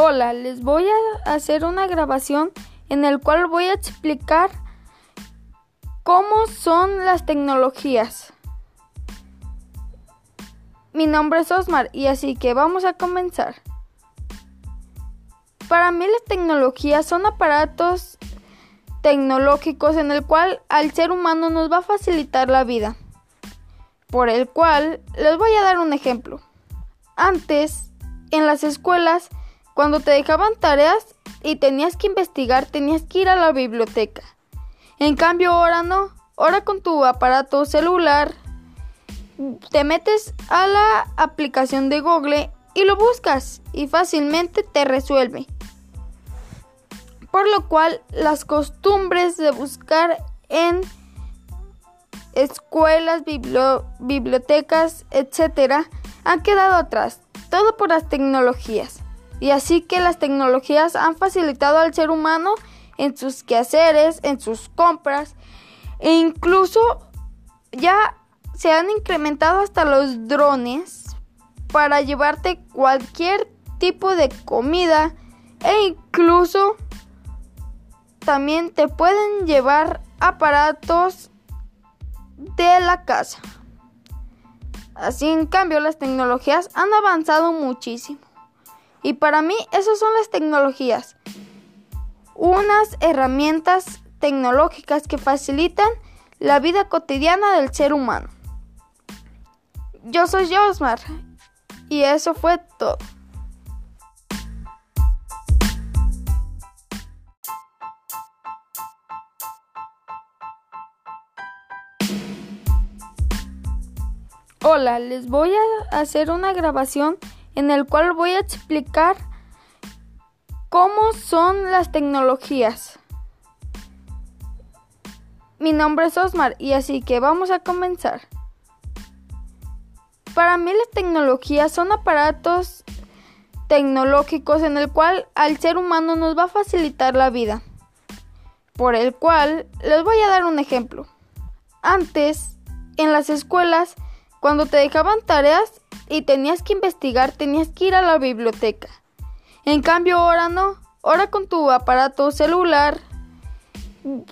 Hola, les voy a hacer una grabación en el cual voy a explicar cómo son las tecnologías. Mi nombre es Osmar y así que vamos a comenzar. Para mí las tecnologías son aparatos tecnológicos en el cual al ser humano nos va a facilitar la vida. Por el cual les voy a dar un ejemplo. Antes, en las escuelas, cuando te dejaban tareas y tenías que investigar, tenías que ir a la biblioteca. En cambio, ahora no. Ahora con tu aparato celular, te metes a la aplicación de Google y lo buscas y fácilmente te resuelve. Por lo cual, las costumbres de buscar en escuelas, bibliotecas, etc., han quedado atrás. Todo por las tecnologías. Y así que las tecnologías han facilitado al ser humano en sus quehaceres, en sus compras e incluso ya se han incrementado hasta los drones para llevarte cualquier tipo de comida e incluso también te pueden llevar aparatos de la casa. Así en cambio las tecnologías han avanzado muchísimo. Y para mí esas son las tecnologías. Unas herramientas tecnológicas que facilitan la vida cotidiana del ser humano. Yo soy Josmar y eso fue todo. Hola, les voy a hacer una grabación en el cual voy a explicar cómo son las tecnologías. Mi nombre es Osmar y así que vamos a comenzar. Para mí las tecnologías son aparatos tecnológicos en el cual al ser humano nos va a facilitar la vida. Por el cual les voy a dar un ejemplo. Antes, en las escuelas, cuando te dejaban tareas, y tenías que investigar, tenías que ir a la biblioteca. En cambio ahora no, ahora con tu aparato celular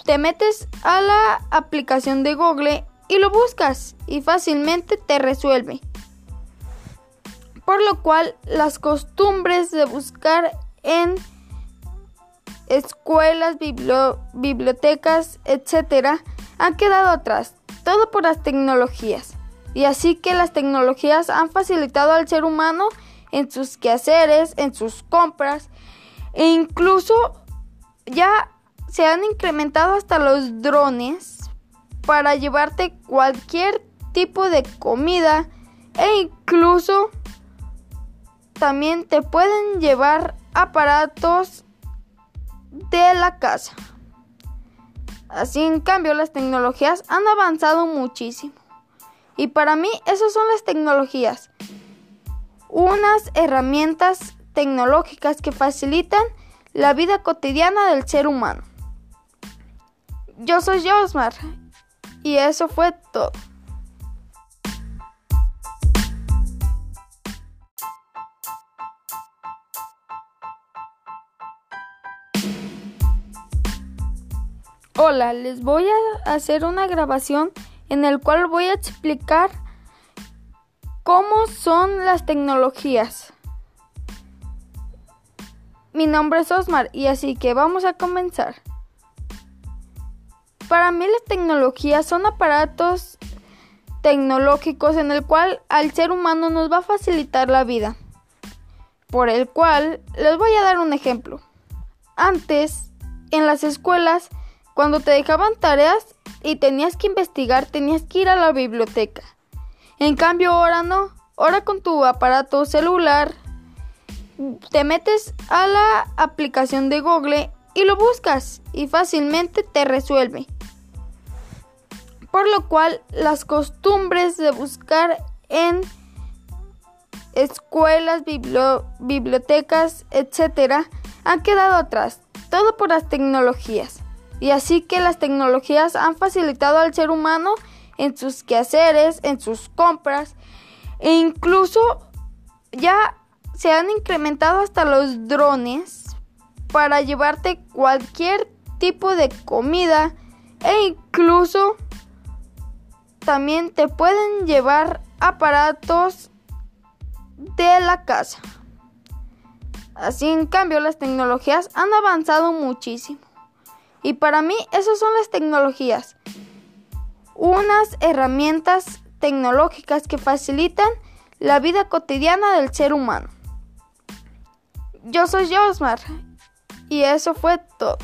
te metes a la aplicación de Google y lo buscas y fácilmente te resuelve. Por lo cual las costumbres de buscar en escuelas, bibliotecas, etc., han quedado atrás, todo por las tecnologías. Y así que las tecnologías han facilitado al ser humano en sus quehaceres, en sus compras e incluso ya se han incrementado hasta los drones para llevarte cualquier tipo de comida e incluso también te pueden llevar aparatos de la casa. Así en cambio las tecnologías han avanzado muchísimo. Y para mí esas son las tecnologías. Unas herramientas tecnológicas que facilitan la vida cotidiana del ser humano. Yo soy Josmar y eso fue todo. Hola, les voy a hacer una grabación en el cual voy a explicar cómo son las tecnologías. Mi nombre es Osmar y así que vamos a comenzar. Para mí las tecnologías son aparatos tecnológicos en el cual al ser humano nos va a facilitar la vida. Por el cual les voy a dar un ejemplo. Antes, en las escuelas, cuando te dejaban tareas, y tenías que investigar, tenías que ir a la biblioteca. En cambio ahora no, ahora con tu aparato celular te metes a la aplicación de Google y lo buscas y fácilmente te resuelve. Por lo cual las costumbres de buscar en escuelas, bibliotecas, etc., han quedado atrás, todo por las tecnologías. Y así que las tecnologías han facilitado al ser humano en sus quehaceres, en sus compras e incluso ya se han incrementado hasta los drones para llevarte cualquier tipo de comida e incluso también te pueden llevar aparatos de la casa. Así en cambio las tecnologías han avanzado muchísimo. Y para mí esas son las tecnologías. Unas herramientas tecnológicas que facilitan la vida cotidiana del ser humano. Yo soy Josmar y eso fue todo.